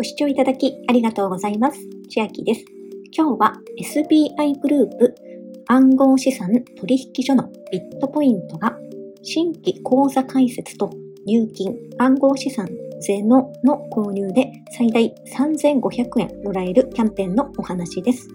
ご視聴いただきありがとうございます。千秋です。今日は SBI グループ暗号資産取引所のビットポイントが新規口座開設と入金暗号資産ゼノの購入で最大3500円もらえるキャンペーンのお話です。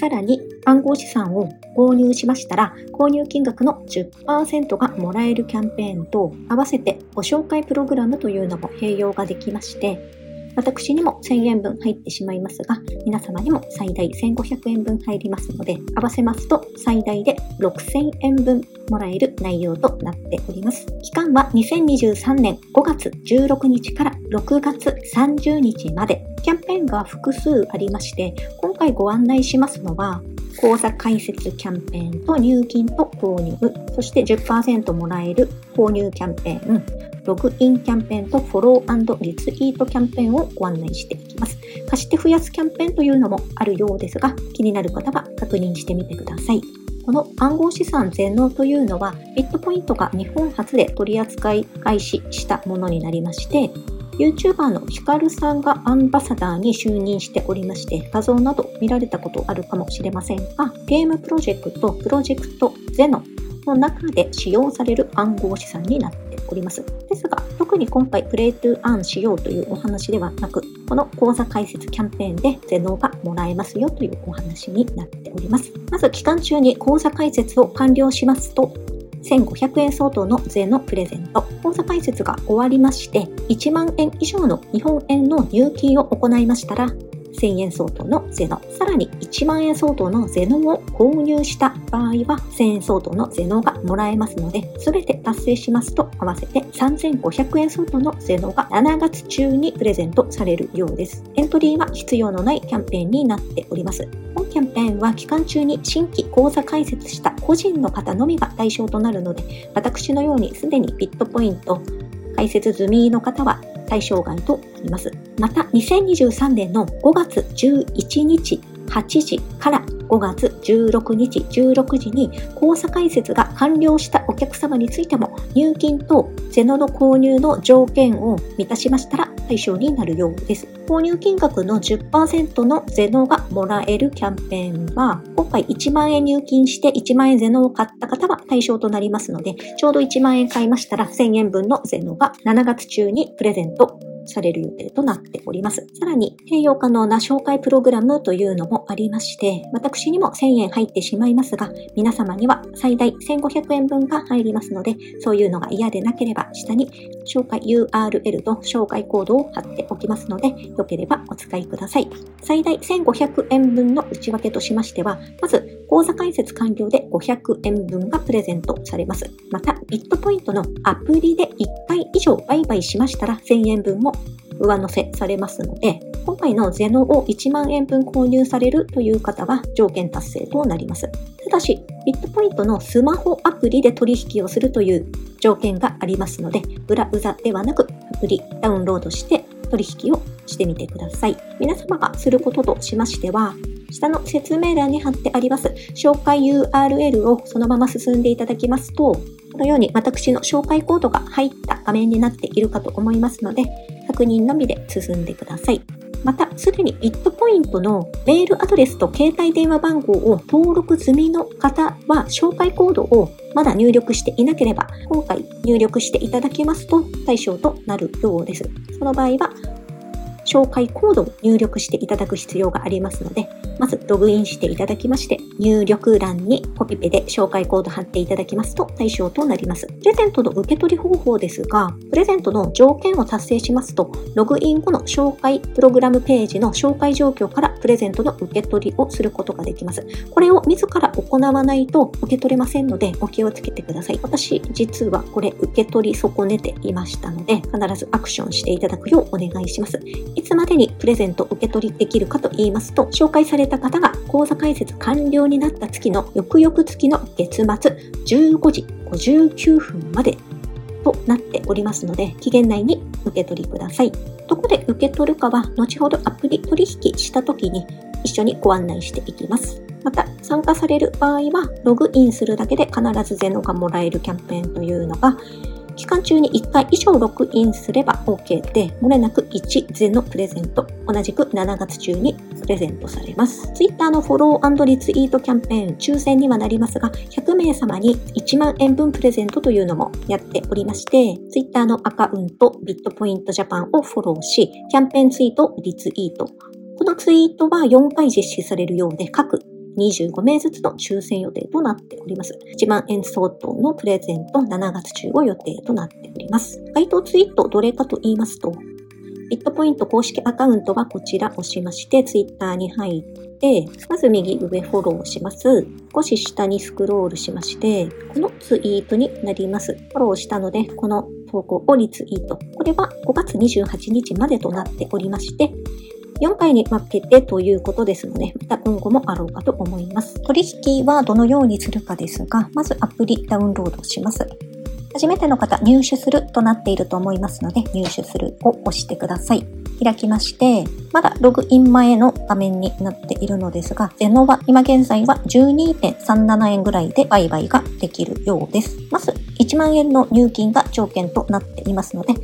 さらに暗号資産を購入しましたら購入金額の10%がもらえるキャンペーンと合わせてご紹介プログラムというのも併用ができまして私にも1000円分入ってしまいますが、皆様にも最大1500円分入りますので、合わせますと最大で6000円分もらえる内容となっております。期間は2023年5月16日から6月30日まで、キャンペーンが複数ありまして、今回ご案内しますのは、口座開設キャンペーンと入金と購入、そして10%もらえる購入キャンペーン、ログインキャンペーンとフォローリツイートキャンペーンをご案内していきます。貸して増やすキャンペーンというのもあるようですが、気になる方は確認してみてください。この暗号資産全納というのは、ビットポイントが日本初で取り扱い開始したものになりまして、YouTuber のヒカルさんがアンバサダーに就任しておりまして、画像など見られたことあるかもしれませんが、ゲームプロジェクト、プロジェクトゼノの中で使用される暗号資産になっております。ですが、特に今回プレイトゥーアンしようというお話ではなく、この講座開設キャンペーンでゼノがもらえますよというお話になっております。まず期間中に講座開設を完了しますと、1500円相当の税のプレゼント。口座開設が終わりまして、1万円以上の日本円の入金を行いましたら、1000円相当のゼノ、さらに1万円相当のゼノを購入した場合は1000円相当のゼノがもらえますので、すべて達成しますと合わせて3500円相当のゼノが7月中にプレゼントされるようです。エントリーは必要のないキャンペーンになっております。本キャンペーンは期間中に新規口座開設した個人の方のみが対象となるので、私のようにすでにビットポイント開設済みの方は対象外となります。また、2023年の5月11日8時から5月16日16時に口座開設が完了したお客様についても入金とゼノの購入の条件を満たしましたら対象になるようです。購入金額の10%のゼノがもらえるキャンペーンは、今回1万円入金して1万円ゼノを買った方は対象となりますので、ちょうど1万円買いましたら1000円分のゼノが7月中にプレゼントされる予定となっております。さらに、併用可能な紹介プログラムというのもありまして、私にも1000円入ってしまいますが、皆様には最大1500円分が入りますので、そういうのが嫌でなければ、下に紹介 URL と紹介コードを貼っておきますので、よければお使いください。最大1500円分の内訳としましては、まず、口座開設完了で500円分がプレゼントされます。また、ビットポイントのアプリで1回以上売買しましたら1000円分も上乗せされますので、今回のゼノを1万円分購入されるという方は条件達成となります。ただし、ビットポイントのスマホアプリで取引をするという条件がありますので、ブラウザではなくアプリダウンロードして取引をしてみてください。皆様がすることとしましては、下の説明欄に貼ってあります紹介 URL をそのまま進んでいただきますと、このように私の紹介コードが入った画面になっているかと思いますので、確認のみで進んでください。また、すでにビットポイントのメールアドレスと携帯電話番号を登録済みの方は、紹介コードをまだ入力していなければ、今回入力していただきますと対象となるようです。その場合は、紹介コードを入力していただく必要がありますので、まずログインしていただきまして、入力欄にコピペで紹介コード貼っていただきますと対象となります。プレゼントの受け取り方法ですが、プレゼントの条件を達成しますと、ログイン後の紹介プログラムページの紹介状況からプレゼントの受け取りをすることができます。これを自ら行わないと受け取れませんので、お気をつけてください。私、実はこれ受け取り損ねていましたので、必ずアクションしていただくようお願いします。いつまでにプレゼント受け取りできるかと言いますと、紹介された方が口座開設完了になった月の翌々月の月末15時59分までとなっておりますので、期限内に受け取りください。どこで受け取るかは、後ほどアプリ取引した時に一緒にご案内していきます。また、参加される場合は、ログインするだけで必ずゼノがもらえるキャンペーンというのが、期間中に1回以上ログインすれば OK で、漏れなく1ゼのプレゼント、同じく7月中にプレゼントされます。Twitter のフォローリツイートキャンペーン、抽選にはなりますが、100名様に1万円分プレゼントというのもやっておりまして、Twitter のアカウント、ビットポイントジャパンをフォローし、キャンペーンツイート、リツイート。このツイートは4回実施されるようで、各25名ずつの抽選予定となっております。1万円相当のプレゼント7月中を予定となっております。該当ツイートどれかと言いますと、ビットポイント公式アカウントはこちら押しまして、ツイッターに入って、まず右上フォローします。少し下にスクロールしまして、このツイートになります。フォローしたので、この投稿をリツイート。これは5月28日までとなっておりまして、4回に分けてということですので、また今後もあろうかと思います。取引はどのようにするかですが、まずアプリダウンロードします。初めての方、入手するとなっていると思いますので、入手するを押してください。開きまして、まだログイン前の画面になっているのですが、ゼノは今現在は12.37円ぐらいで売買ができるようです。まず1万円の入金が条件となっていますので、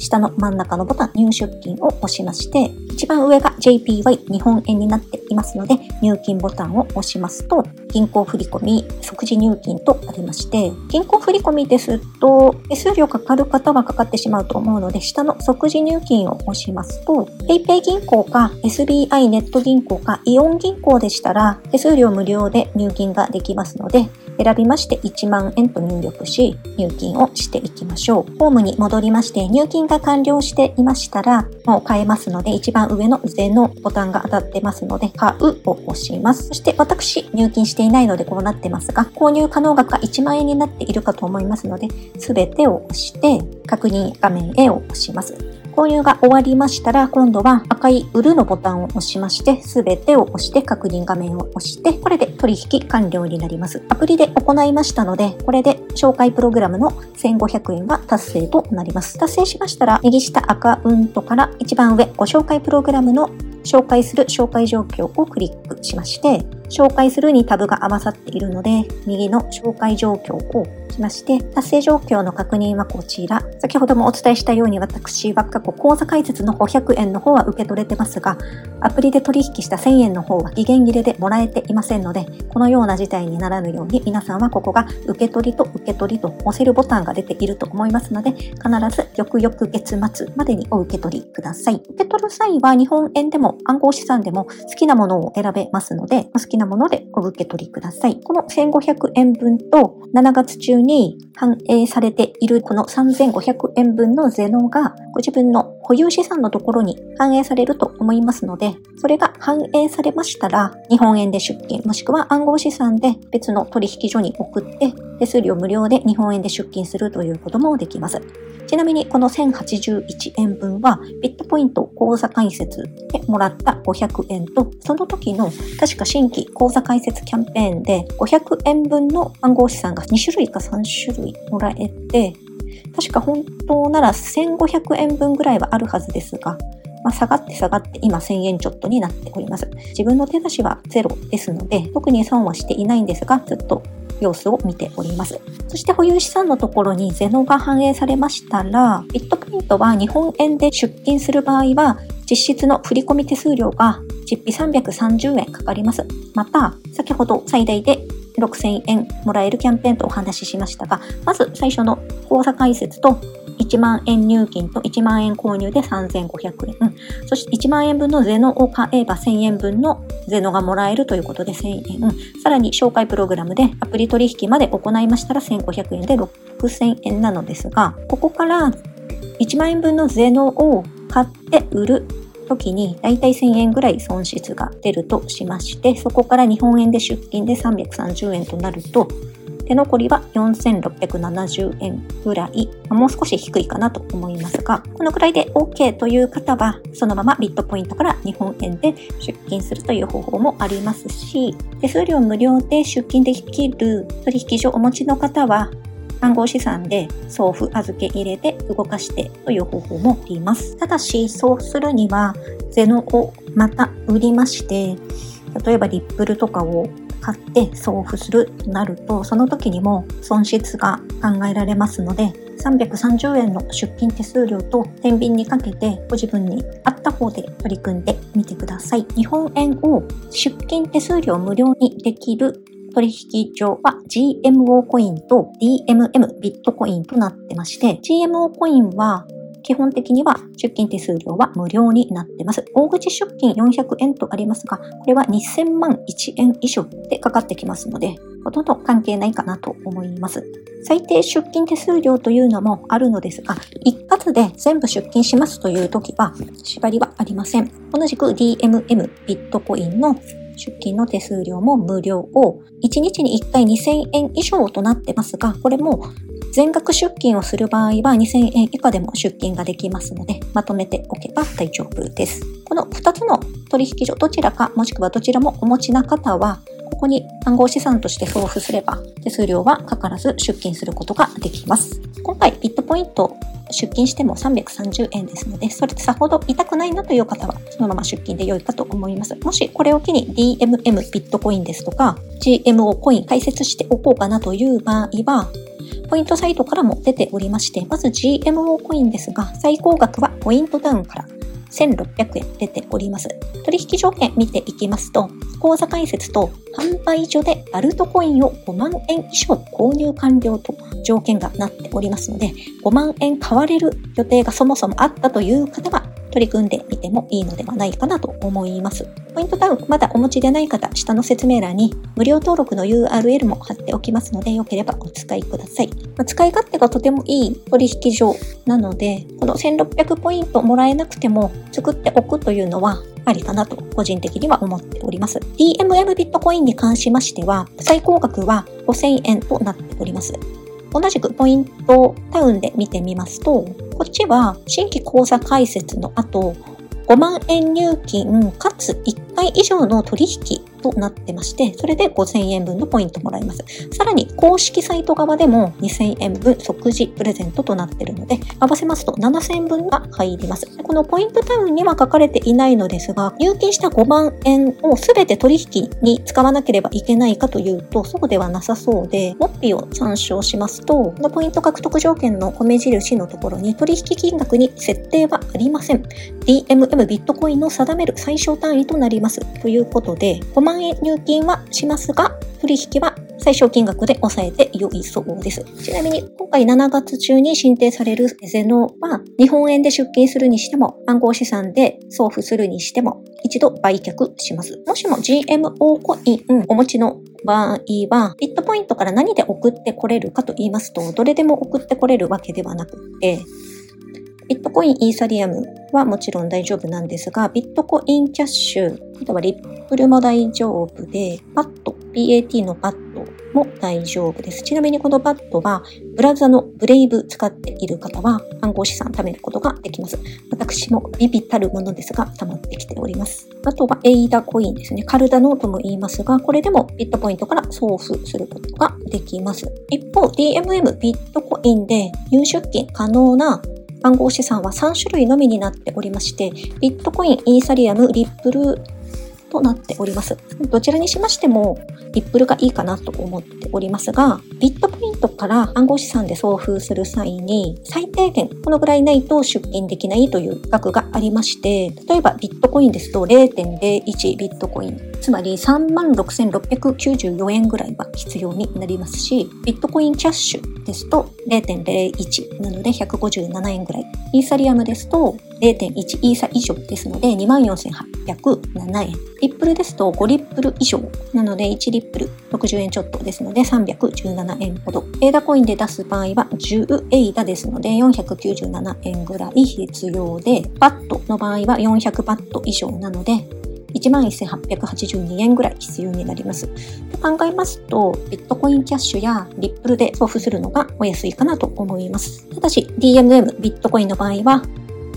下の真ん中のボタン入出金を押しまして、一番上が JPY 日本円になっていますので、入金ボタンを押しますと、銀行振込即時入金とありまして、銀行振込ですと、手数料かかる方はかかってしまうと思うので、下の即時入金を押しますと、PayPay 銀行か SBI ネット銀行かイオン銀行でしたら、手数料無料で入金ができますので、選びまして1万円と入力し、入金をしていきましょう。ホームに戻りまして、入金が完了していましたら、もう買えますので、一番上の税のボタンが当たってますので、買うを押します。そして私、入金していないのでこうなってますが、購入可能額が1万円になっているかと思いますので、すべてを押して、確認画面へを押します。購入が終わりましたら、今度は赤い売るのボタンを押しまして、すべてを押して確認画面を押して、これで取引完了になります。アプリで行いましたので、これで紹介プログラムの1500円は達成となります。達成しましたら、右下アカウントから一番上、ご紹介プログラムの紹介する紹介状況をクリックしまして、紹介するにタブが合わさっているので、右の紹介状況をしまして、達成状況の確認はこちら。先ほどもお伝えしたように私は過去口座開設の500円の方は受け取れてますが、アプリで取引した1000円の方は期限切れでもらえていませんので、このような事態にならぬように皆さんはここが受け取りと受け取りと押せるボタンが出ていると思いますので、必ず翌々月末までにお受け取りください。受け取る際は日本円でも暗号資産でも好きなものを選べますので、好きなものでお受け取りください。この1500円分と7月中に反映されているこの3500円分のゼノがご自分の保有資産のところに反映されると思いますので、それが反映されましたら、日本円で出金、もしくは暗号資産で別の取引所に送って、手数料無料で日本円で出金するということもできます。ちなみにこの1081円分はビットポイント口座開設でもらった500円と、その時の確か新規口座開設キャンペーンで500円分の暗号資産が2種類か3種類もらえて、確か本当なら1500円分ぐらいはあるはずですが、まあ、下がって下がって今1000円ちょっとになっております。自分の手出しはゼロですので、特に損はしていないんですが、ずっと様子を見ております。そして保有資産のところにゼノが反映されましたら、ビットポイントは日本円で出金する場合は、実質の振込手数料が実費330円かかります。また、先ほど最大で6000円もらえるキャンペーンとお話ししましたが、まず最初の口座開設と1万円入金と1万円購入で3500円。そして1万円分のゼノを買えば1000円分のゼノがもらえるということで1000円。さらに紹介プログラムでアプリ取引まで行いましたら1500円で6000円なのですが、ここから1万円分のゼノを買って売る時にだいたい1000円ぐらい損失が出るとしまして、そこから日本円で出金で330円となると、手残りは4670円ぐらい、もう少し低いかなと思いますが、このくらいで OK という方は、そのままビットポイントから日本円で出金するという方法もありますし、手数料無料で出金できる取引所をお持ちの方は、暗号資産で送付預け入れで動かしてという方法もあります。ただし、そうするには、ゼノをまた売りまして、例えばリップルとかを買って送付するとなると、その時にも損失が考えられますので、330円の出勤手数料と天秤にかけてご自分に合った方で取り組んでみてください。日本円を出勤手数料無料にできる取引所は GMO コインと DMM ビットコインとなってまして、GMO コインは基本的には出勤手数料は無料になってます。大口出勤400円とありますが、これは2000万1円以上でかかってきますので、ほとんど関係ないかなと思います。最低出勤手数料というのもあるのですが、一括で全部出勤しますという時は縛りはありません。同じく DMM ビットコインの出勤の手数料も無料を1日に1回2000円以上となってますが、これも全額出勤をする場合は2000円以下でも出勤ができますので、まとめておけば大丈夫です。この2つの取引所、どちらかもしくはどちらもお持ちな方は、ここに暗号資産として送付すれば、手数料はかからず出勤することができます。今回、ビットポイント出勤しても330円ですので、それでさほど痛くないなという方は、そのまま出勤で良いかと思います。もしこれを機に DMM ビットコインですとか、GMO コイン解説しておこうかなという場合は、ポイントサイトからも出ておりまして、まず GMO コインですが、最高額はポイントダウンから1600円出ております。取引条件見ていきますと、口座開設と販売所でアルトコインを5万円以上購入完了と条件がなっておりますので、5万円買われる予定がそもそもあったという方は取り組んでみてもいいのではないかなと思います。ポイントダウンまだお持ちでない方、下の説明欄に無料登録の URL も貼っておきますので、よければお使いください。ま、使い勝手がとてもいい取引所なので、この1600ポイントもらえなくても作っておくというのはありかなと個人的には思っております。DMM ビットコインに関しましては、最高額は5000円となっております。同じくポイントタウンで見てみますと、こっちは新規口座開設の後、5万円入金かつ1回以上の取引となってまして、それで5000円分のポイントもらえます。さらに公式サイト側でも2000円分即時プレゼントとなっているので、合わせますと7000円分が入ります。このポイントタウンには書かれていないのですが、入金した5万円を全て取引に使わなければいけないかというと、そうではなさそうで、モッピを参照しますと、このポイント獲得条件の米印のところに取引金額に設定はありません。DMM ビットコインの定める最小単位となります。ということで、5万円入金はしますが、取引は最小金額で抑えて良いそうです。ちなみに、今回7月中に申請されるゼノは、日本円で出金するにしても、暗号資産で送付するにしても、一度売却します。もしも GMO コインお持ちの場合は、ビットポイントから何で送ってこれるかと言いますと、どれでも送ってこれるわけではなくて、ビットコイン、イーサリアムはもちろん大丈夫なんですが、ビットコインキャッシュ、例えばリップルも大丈夫で、パッド、PAT のパッドも大丈夫です。ちなみにこのパッドは、ブラウザのブレイブ使っている方は暗号資産貯めることができます。私もビビたるものですが、溜まってきております。あとはエイダコインですね。カルダノーとも言いますが、これでもビットポイントから送付することができます。一方、DMM ビットコインで入出金可能な暗号資産は3種類のみになっておりまして、ビットコイン、イーサリアム、リップルとなっております。どちらにしましても、リップルがいいかなと思っておりますが、ビットコイントから暗号資産で送付する際に、最低限このぐらいないと出金できないという額がありまして、例えばビットコインですと0.01ビットコイン、つまり36,694円ぐらいは必要になりますし、ビットコインキャッシュですと0.01なので157円ぐらい。イーサリアムですと0.1イーサ以上ですので24,807円。リップルですと5リップル以上なので1リップル60円ちょっとですので317円ほど。エイダコインで出す場合は10エイダですので497円ぐらい必要で、バットの場合は400バット以上なので11,882円ぐらい必要になります。考えますと、ビットコインキャッシュやリップルで送付するのがお安いかなと思います。ただし、DMM ビットコインの場合は、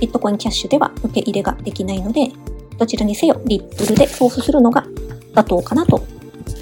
ビットコインキャッシュでは受け入れができないので、どちらにせよリップルで送付するのが妥当かなと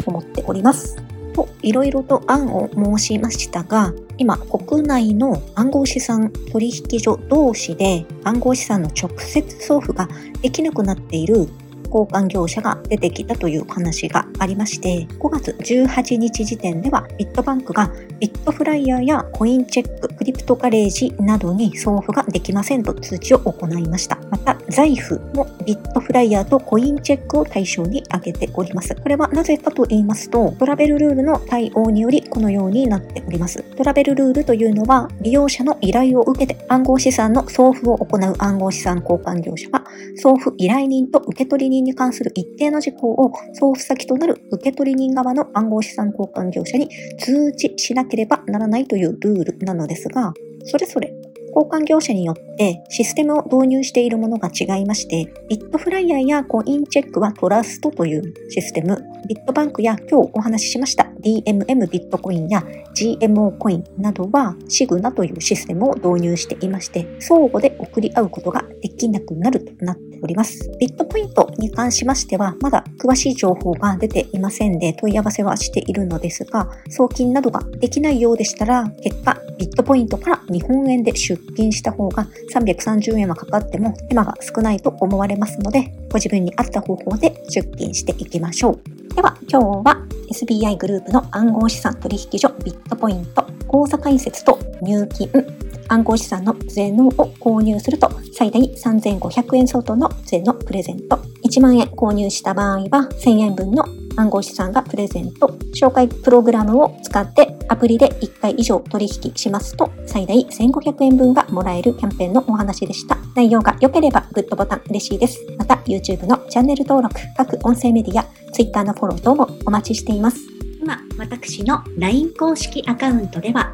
思っております。と、いろいろと案を申しましたが、今、国内の暗号資産取引所同士で暗号資産の直接送付ができなくなっている交換業者が出てきたという話がありまして、5月18日時点ではビットバンクがビットフライヤーやコインチェック、クリプトガレージなどに送付ができませんと通知を行いました。また、財布もビットフライヤーとコインチェックを対象に挙げております。これはなぜかと言いますと、トラベルルールの対応によりこのようになっております。トラベルルールというのは、利用者の依頼を受けて暗号資産の送付を行う暗号資産交換業者は、送付依頼人と受取人に関する一定の事項を送付先となる受取人側の暗号資産交換業者に通知しなければならないというルールなのですが、それぞれ交換業者によってシステムを導入しているものが違いまして、ビットフライヤーやコインチェックはトラストというシステム、ビットバンクや今日お話ししました DMM ビットコインや GMO コインなどはシグナというシステムを導入していまして、相互で送り合うことができなくなるとなっております。ビットポイントに関しましては、まだ詳しい情報が出ていませんで問い合わせはしているのですが、送金などができないようでしたら、結果、ビットポイントから日本円で出金した方が330円はかかっても手間が少ないと思われますので、ご自分に合った方法で出金していきましょう。では、今日は SBI グループの暗号資産取引所ビットポイント口座開設と入金暗号資産の税能を購入すると最大3500円相当の税のプレゼント。1万円購入した場合は1000円分の暗号資産がプレゼント。紹介プログラムを使ってアプリで1回以上取引しますと最大1500円分がもらえるキャンペーンのお話でした。内容が良ければグッドボタン嬉しいです。また YouTube のチャンネル登録各音声メディア Twitter のフォロー等もお待ちしています。今私の LINE 公式アカウントでは